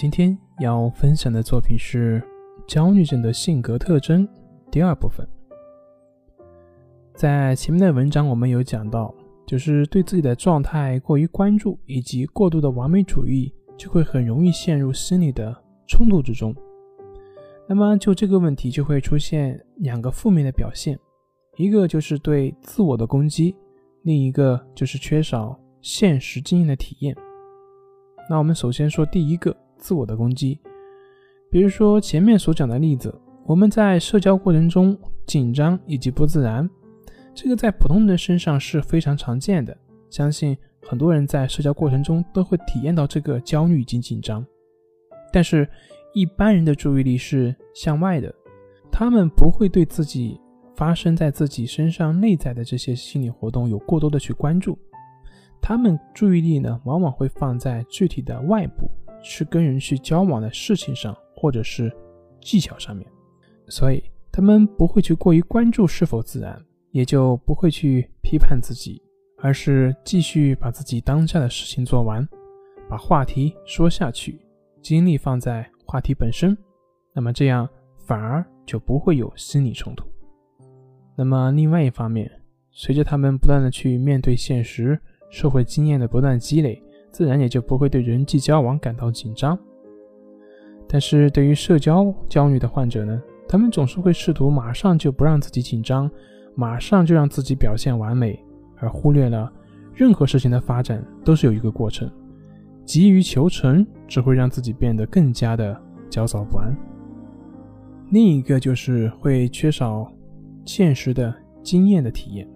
今天要分享的作品是焦虑症的性格特征第二部分。在前面的文章我们有讲到，就是对自己的状态过于关注，以及过度的完美主义，就会很容易陷入心理的冲突之中。那么就这个问题就会出现两个负面的表现，一个就是对自我的攻击，另一个就是缺少现实经验的体验。那我们首先说第一个。自我的攻击，比如说前面所讲的例子，我们在社交过程中紧张以及不自然，这个在普通人身上是非常常见的。相信很多人在社交过程中都会体验到这个焦虑以及紧张。但是，一般人的注意力是向外的，他们不会对自己发生在自己身上内在的这些心理活动有过多的去关注，他们注意力呢，往往会放在具体的外部。去跟人去交往的事情上，或者是技巧上面，所以他们不会去过于关注是否自然，也就不会去批判自己，而是继续把自己当下的事情做完，把话题说下去，精力放在话题本身，那么这样反而就不会有心理冲突。那么另外一方面，随着他们不断的去面对现实，社会经验的不断积累。自然也就不会对人际交往感到紧张。但是对于社交焦虑的患者呢，他们总是会试图马上就不让自己紧张，马上就让自己表现完美，而忽略了任何事情的发展都是有一个过程。急于求成只会让自己变得更加的焦躁不安。另一个就是会缺少现实的经验的体验。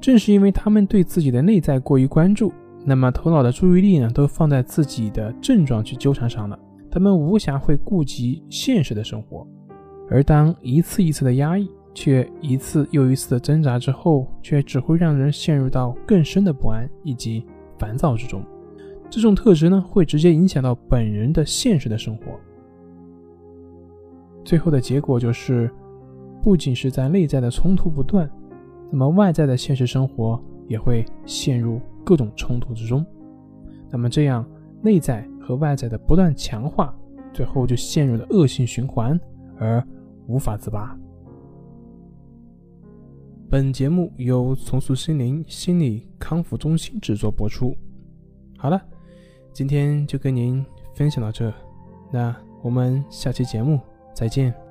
正是因为他们对自己的内在过于关注。那么头脑的注意力呢，都放在自己的症状去纠缠上了，他们无暇会顾及现实的生活，而当一次一次的压抑，却一次又一次的挣扎之后，却只会让人陷入到更深的不安以及烦躁之中。这种特质呢，会直接影响到本人的现实的生活，最后的结果就是，不仅是在内在的冲突不断，那么外在的现实生活也会陷入。各种冲突之中，那么这样内在和外在的不断强化，最后就陷入了恶性循环而无法自拔。本节目由重塑心灵心理康复中心制作播出。好了，今天就跟您分享到这，那我们下期节目再见。